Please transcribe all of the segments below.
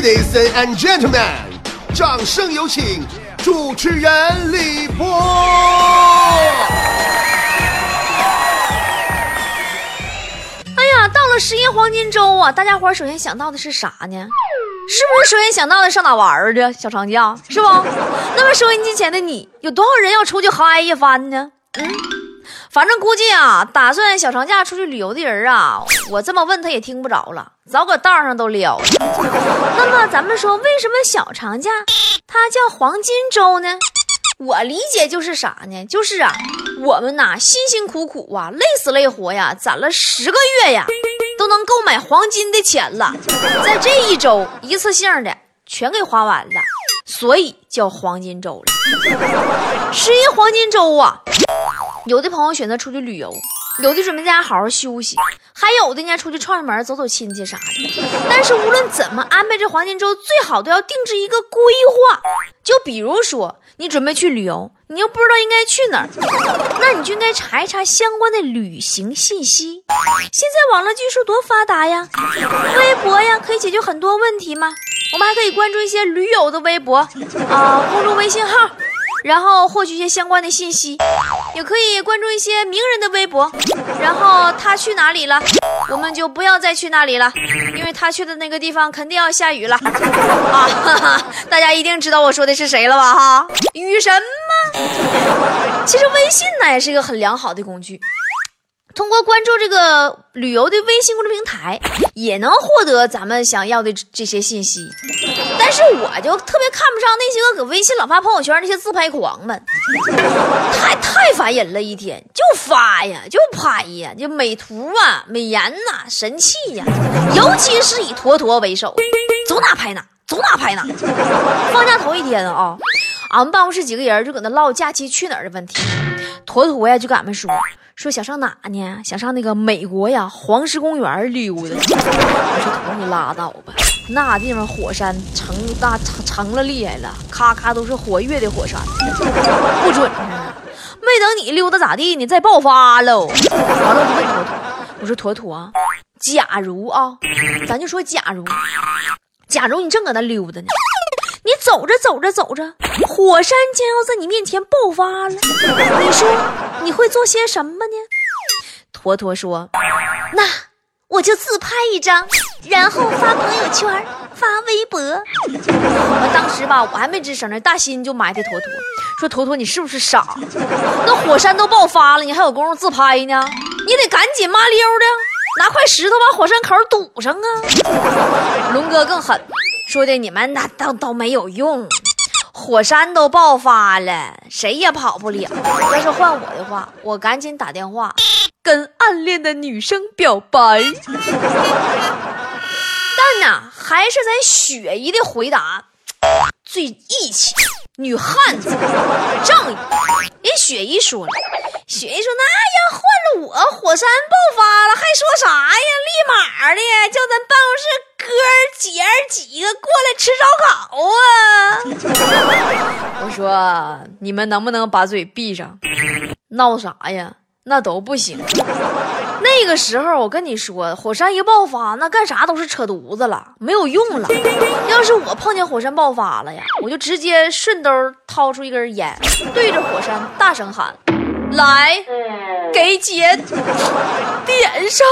Ladies and gentlemen，掌声有请主持人李波。哎呀，到了十一黄金周啊，大家伙首先想到的是啥呢？是不是首先想到的上哪玩儿去？小长假是不？那么收音机前的你，有多少人要出去嗨一番呢？嗯，反正估计啊，打算小长假出去旅游的人啊，我这么问他也听不着了，早搁道上都撩了。那么咱们说，为什么小长假它叫黄金周呢？我理解就是啥呢？就是啊，我们呐辛辛苦苦啊，累死累活呀，攒了十个月呀，都能购买黄金的钱了，在这一周一次性的全给花完了，所以叫黄金周了。十一黄金周啊，有的朋友选择出去旅游，有的准备在家好好休息，还有的呢出去串串门、走走亲戚啥的。但是无论怎么安排这黄金周，最好都要定制一个规划。就比如说，你准备去旅游，你又不知道应该去哪儿，那你就应该查一查相关的旅行信息。现在网络技术多发达呀，微博呀可以解决很多问题嘛。我们还可以关注一些驴友的微博啊，公众微信号。然后获取一些相关的信息，也可以关注一些名人的微博。然后他去哪里了，我们就不要再去那里了，因为他去的那个地方肯定要下雨了啊！大家一定知道我说的是谁了吧？哈，雨神吗？其实微信呢也是一个很良好的工具。通过关注这个旅游的微信公众平台，也能获得咱们想要的这些信息。但是我就特别看不上那些个搁微信老发朋友圈那些自拍狂们，太太烦人了，一天就发呀，就拍呀，就美图啊、美颜呐，神器呀。尤其是以坨坨为首，走哪拍哪，走哪拍哪。放假头一天啊，俺们办公室几个人就搁那唠假期去哪儿的问题，坨坨呀就跟俺们说。说想上哪呢？想上那个美国呀，黄石公园溜达。我说头你拉倒吧，那地方火山成大成成了厉害了，咔咔都是活跃的火山，不准呢。没等你溜达咋地呢，再爆发喽。完了我就问坨坨，我说坨坨，假如啊，咱就说假如，假如你正搁那溜达呢。你走着走着走着，火山将要在你面前爆发了。你说你会做些什么呢？坨坨说：“那我就自拍一张，然后发朋友圈、发微博。”我当时吧，我还没吱声呢，大新就埋汰坨坨说：“坨坨，你是不是傻？那火山都爆发了，你还有功夫自拍呢？你得赶紧麻溜的拿块石头把火山口堵上啊！”龙哥更狠。说的你们那都都没有用，火山都爆发了，谁也跑不了。要是换我的话，我赶紧打电话跟暗恋的女生表白。但呢，还是咱雪姨的回答最义气，女汉子，仗义。人雪姨说了，雪姨说那要换了我，火山爆发了，还说啥呀？立马的叫咱办公室。哥儿姐儿几个过来吃烧烤啊！我说你们能不能把嘴闭上？闹啥呀？那都不行。那个时候我跟你说，火山一爆发，那干啥都是扯犊子了，没有用了。要是我碰见火山爆发了呀，我就直接顺兜掏出一根烟，对着火山大声喊：“来，给姐点上。”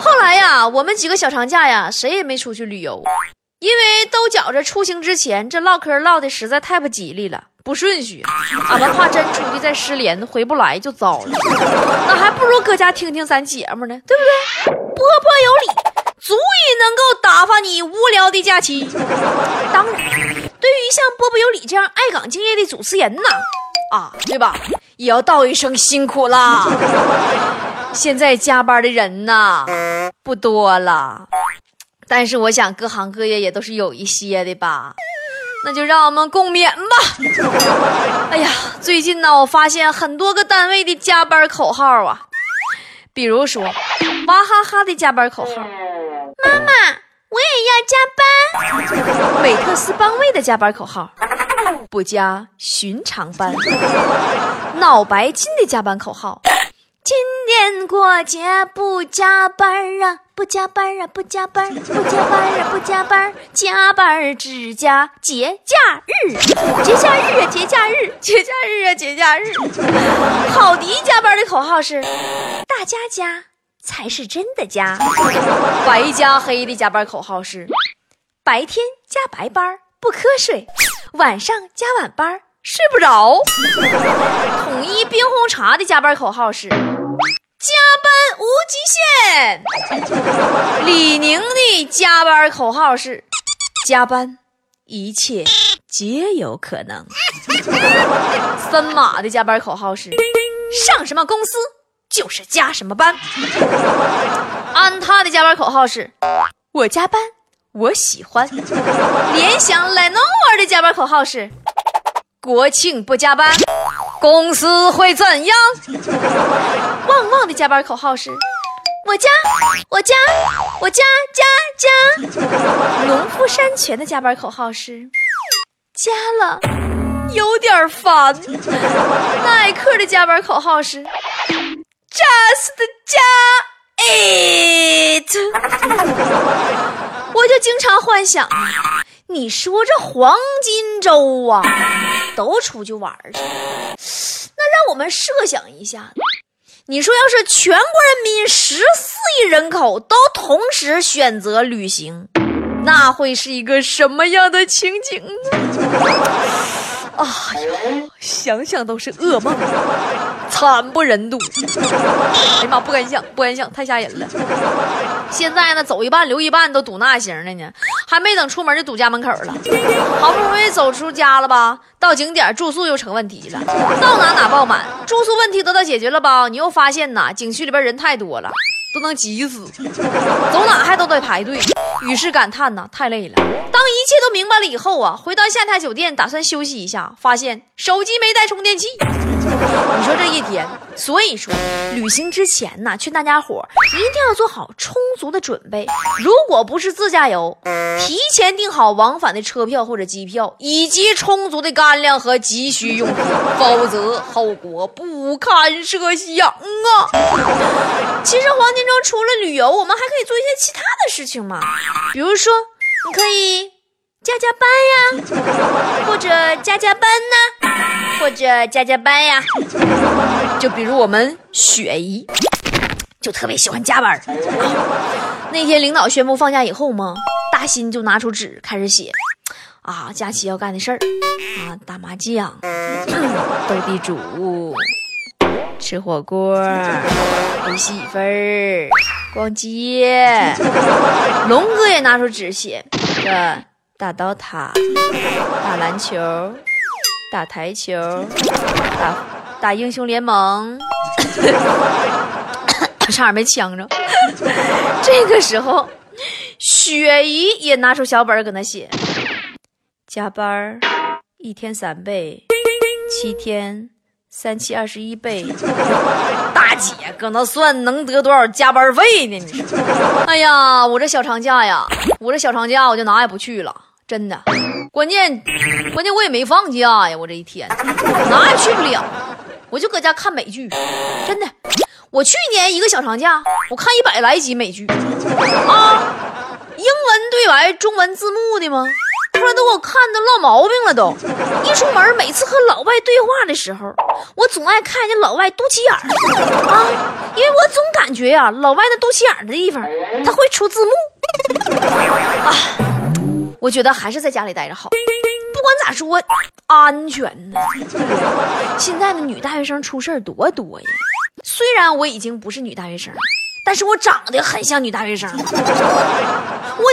后来呀，我们几个小长假呀，谁也没出去旅游，因为都觉着出行之前这唠嗑唠的实在太不吉利了，不顺序。俺们怕真出去再失联，回不来就糟了。那还不如搁家听听咱节目呢，对不对？波波有理，足以能够打发你无聊的假期。当然，对于像波波有理这样爱岗敬业的主持人呐，啊，对吧？也要道一声辛苦啦。现在加班的人呐不多了，但是我想各行各业也都是有一些的吧，那就让我们共勉吧。哎呀，最近呢，我发现很多个单位的加班口号啊，比如说娃哈哈的加班口号，妈妈我也要加班；美特斯邦威的加班口号，不加寻常班；脑白金的加班口号。今年过节不加班啊，不加班啊，不加班，不加班啊，不加班，加班只加节假日，节假日啊，节假日，节假日啊，节假日。郝迪加班的口号是：大家加才是真的加。白加黑的加班口号是：白天加白班不瞌睡，晚上加晚班睡不着。统一冰红茶的加班口号是。加班无极限。李宁的加班口号是：加班，一切皆有可能。森马的加班口号是：上什么公司就是加什么班。安踏的加班口号是：我加班，我喜欢。联想 Lenovo 的加班口号是：国庆不加班。公司会怎样？旺旺的加班口号是：我加，我加，我加加加。农夫山泉的加班口号是：加了，有点烦。耐克的加班口号是：just 加 it。我就经常幻想。你说这黄金周啊，都出去玩去，那让我们设想一下，你说要是全国人民十四亿人口都同时选择旅行，那会是一个什么样的情景呢？哎呀，想想都是噩梦，惨不忍睹。哎呀妈，不敢想，不敢想，太吓人了。现在呢，走一半留一半都堵那行了呢，还没等出门就堵家门口了。好不容易走出家了吧，到景点住宿又成问题了，到哪哪爆满。住宿问题得到解决了吧，你又发现呐，景区里边人太多了。都能挤死，走哪还都得排队，于是感叹呐，太累了。当一切都明白了以后啊，回到下榻酒店打算休息一下，发现手机没带充电器。你说这一天，所以说旅行之前呢，劝大家伙一定要做好充足的准备。如果不是自驾游，提前订好往返的车票或者机票，以及充足的干粮和急需用品，否则后果不堪设想啊！其实黄金。周除了旅游，我们还可以做一些其他的事情嘛。比如说，你可以加加班呀，或者加加班呢，或者加加班呀。就比如我们雪姨，就特别喜欢加班。那天领导宣布放假以后嘛，大新就拿出纸开始写，啊，假期要干的事儿啊，打麻将，斗地主。吃火锅，陪媳妇儿，逛街。龙哥也拿出纸写：这打刀塔，打篮球，打台球，打打英雄联盟。差点没呛着。这个时候，雪姨也拿出小本搁那写：加班一天三倍，七天。三七二十一倍，大姐搁那算能得多少加班费呢？你说，哎呀，我这小长假呀，我这小长假我就哪也不去了，真的。关键，关键我也没放假呀，我这一天。哪也去不了，我就搁家看美剧，真的。我去年一个小长假，我看一百来集美剧，啊，英文对白、中文字幕的吗？突然都给我看的落毛病了，都。一出门，每次和老外对话的时候，我总爱看见老外肚脐眼儿。啊，因为我总感觉呀，老外那肚脐眼的地方他会出字幕。啊。我觉得还是在家里待着好，不管咋说，安全呢。现在的女大学生出事儿多多呀，虽然我已经不是女大学生。但是我长得很像女大学生，我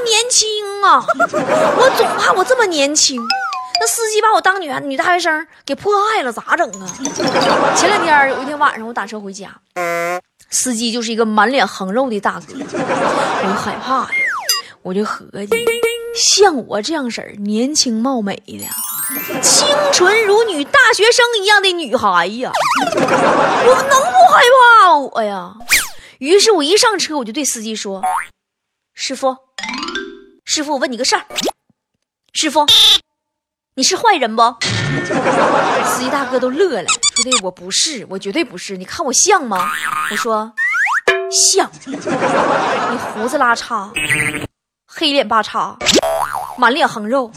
年轻啊，我总怕我这么年轻，那司机把我当女女大学生给迫害了，咋整啊？前两天有一天晚上我打车回家，司机就是一个满脸横肉的大哥，我就害怕呀，我就合计，像我这样式儿年轻貌美的，清纯如女大学生一样的女孩呀，我能不害怕我呀？于是我一上车，我就对司机说：“师傅，师傅，我问你个事儿，师傅，你是坏人不？”司机大哥都乐了，说的我不是，我绝对不是。你看我像吗？我说像。你胡子拉碴，黑脸八叉，满脸横肉。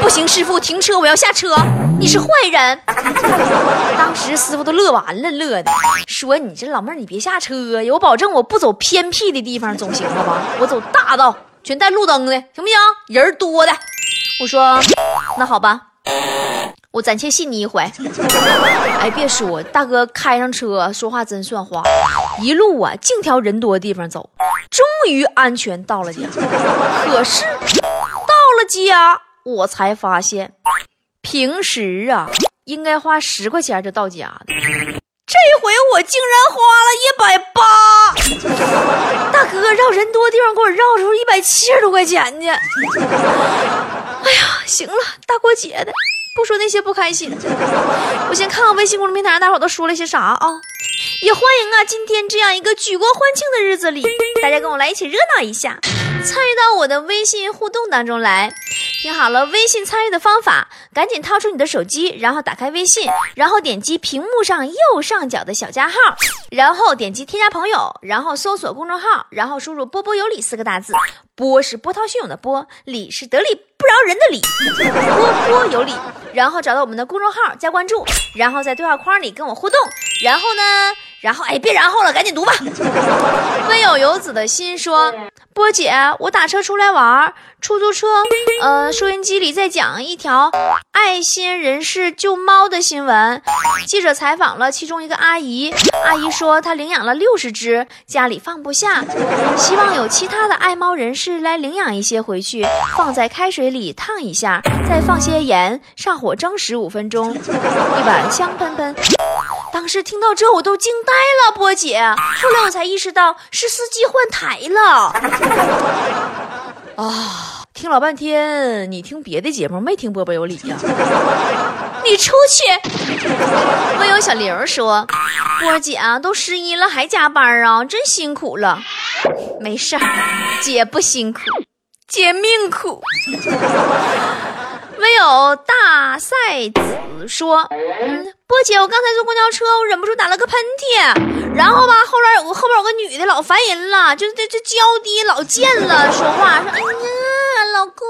不行，师傅，停车，我要下车。你是坏人。当时师傅都乐完了，乐的说：“你这老妹儿，你别下车呀，我保证我不走偏僻的地方，总行了吧？我走大道，全带路灯的，行不行？人多的。”我说：“那好吧。”我暂且信你一回。哎，别说，大哥开上车说话真算话，一路啊净挑人多的地方走，终于安全到了家。可是家，我才发现，平时啊应该花十块钱就到家的，这回我竟然花了一百八。大哥绕人多地方给我绕出一百七十多块钱去。哎呀，行了，大过节的。不说那些不开心，我先看看微信公众平台上大伙都说了些啥啊！也欢迎啊，今天这样一个举国欢庆的日子里，大家跟我来一起热闹一下，参与到我的微信互动当中来。听好了，微信参与的方法，赶紧掏出你的手机，然后打开微信，然后点击屏幕上右上角的小加号，然后点击添加朋友，然后搜索公众号，然后输入“波波有理”四个大字，波是波涛汹涌的波，理是得理不饶人的理，波波有理，然后找到我们的公众号加关注，然后在对话框里跟我互动，然后呢？然后哎，别然后了，赶紧读吧。温有游子的心说：“波姐，我打车出来玩，出租车，呃，收音机里在讲一条爱心人士救猫的新闻。记者采访了其中一个阿姨，阿姨说她领养了六十只，家里放不下，希望有其他的爱猫人士来领养一些回去，放在开水里烫一下，再放些盐，上火蒸十五分钟，一碗香喷喷。”当时听到这，我都惊呆了，波姐。后来我才意识到是司机换台了。啊，听老半天，你听别的节目没听波波有理呀？你出去！我有小刘说，波姐啊，都十一了还加班啊，真辛苦了。没事儿，姐不辛苦，姐命苦。没有大赛子说：“嗯，波姐，我刚才坐公交车，我忍不住打了个喷嚏，然后吧，后边有个后边有个女的老烦人了，就这这娇滴老贱了，说话说，哎呀，老公，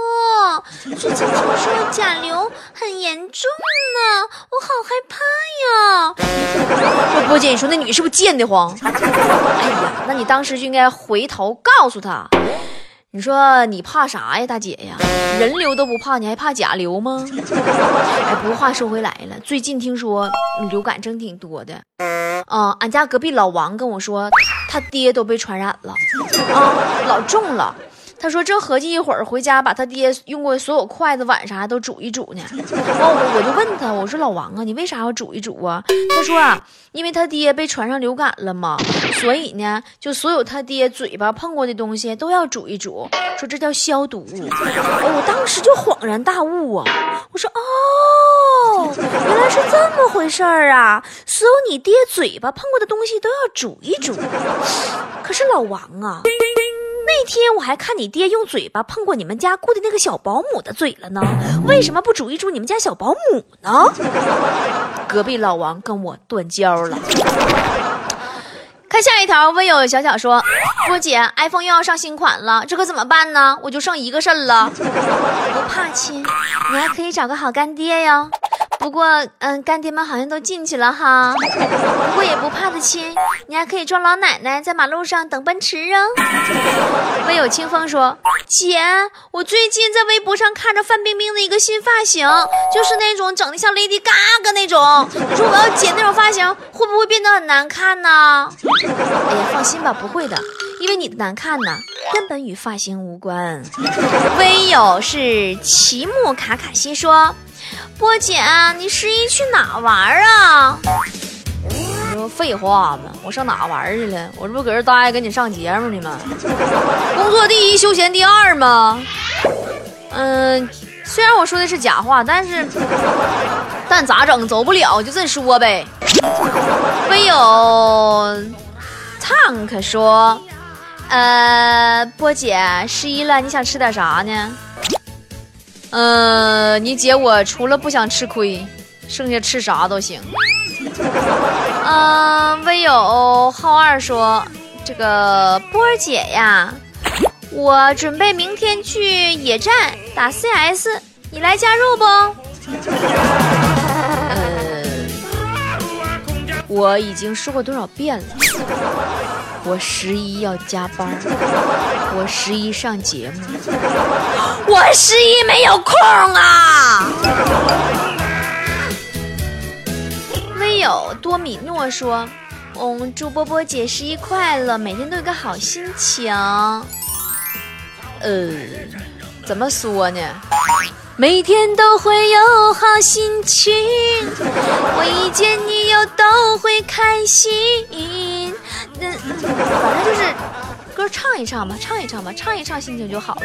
最近听说甲流很严重呢，我好害怕呀。波姐，你说那女是不是贱的慌？哎呀，那你当时就应该回头告诉她。”你说你怕啥呀，大姐呀？人流都不怕，你还怕甲流吗？哎，不过话说回来了，最近听说流感真挺多的。啊，俺家隔壁老王跟我说，他爹都被传染了，啊，老重了。他说正合计一会儿回家把他爹用过所有筷子碗啥都煮一煮呢。然后，我就问他，我说老王啊，你为啥要煮一煮啊？他说啊，因为他爹被传上流感了嘛，所以呢，就所有他爹嘴巴碰过的东西都要煮一煮，说这叫消毒。哎，我当时就恍然大悟啊，我说哦，原来是这么回事儿啊，所有你爹嘴巴碰过的东西都要煮一煮。可是老王啊。那天我还看你爹用嘴巴碰过你们家雇的那个小保姆的嘴了呢，为什么不煮一煮你们家小保姆呢？隔壁老王跟我断交了。看下一条，微友小小说，波姐，iPhone 又要上新款了，这可怎么办呢？我就剩一个肾了。不怕亲，你还可以找个好干爹呀。不过，嗯，干爹们好像都进去了哈。不过也不怕的亲，你还可以装老奶奶在马路上等奔驰啊。微有清风说：“姐，我最近在微博上看着范冰冰的一个新发型，就是那种整的像 Lady Gaga 那种。你说我要剪那种发型，会不会变得很难看呢？”哎呀，放心吧，不会的，因为你的难看呢，根本与发型无关。微友是奇木卡卡西说。波姐，你十一去哪玩啊？你说废话吗？我上哪玩去了？我这不搁这待着跟你上节目呢吗？工作第一，休闲第二吗？嗯，虽然我说的是假话，但是，但咋整？走不了就这说呗。唯有 Tank 说，呃，波姐十一了，你想吃点啥呢？嗯，你姐我除了不想吃亏，剩下吃啥都行。嗯，微友浩二说：“这个波儿姐呀，我准备明天去野战打 CS，你来加入不？”我已经说过多少遍了，我十一要加班，我十一上节目，我十一没有空啊。没有多米诺说：“嗯，祝波波姐十一快乐，每天都有个好心情。”呃，怎么说呢？每天都会有好心情，一见你又都会开心。那反正就是歌唱一唱吧，唱一唱吧，唱一唱心情就好了。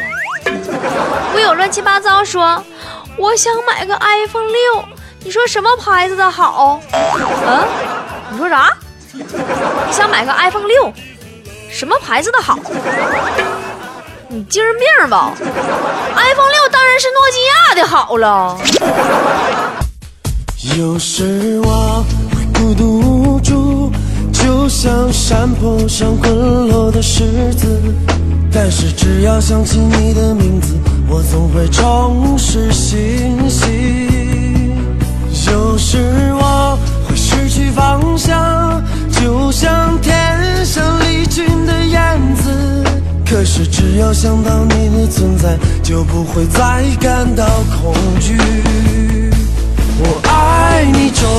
我有乱七八糟说：“我想买个 iPhone 六。”你说什么牌子的好？啊？你说啥？你想买个 iPhone 六？什么牌子的好？你精神病吧？iPhone 六当然是诺基亚的好了。有时我会孤独无助，就像山坡上滚落的石子，但是只要想起你的名字，我总会重拾信心。有时我会失去方向，就像天上离群的燕子。可是只要想到你的存在，就不会再感到恐惧。爱你中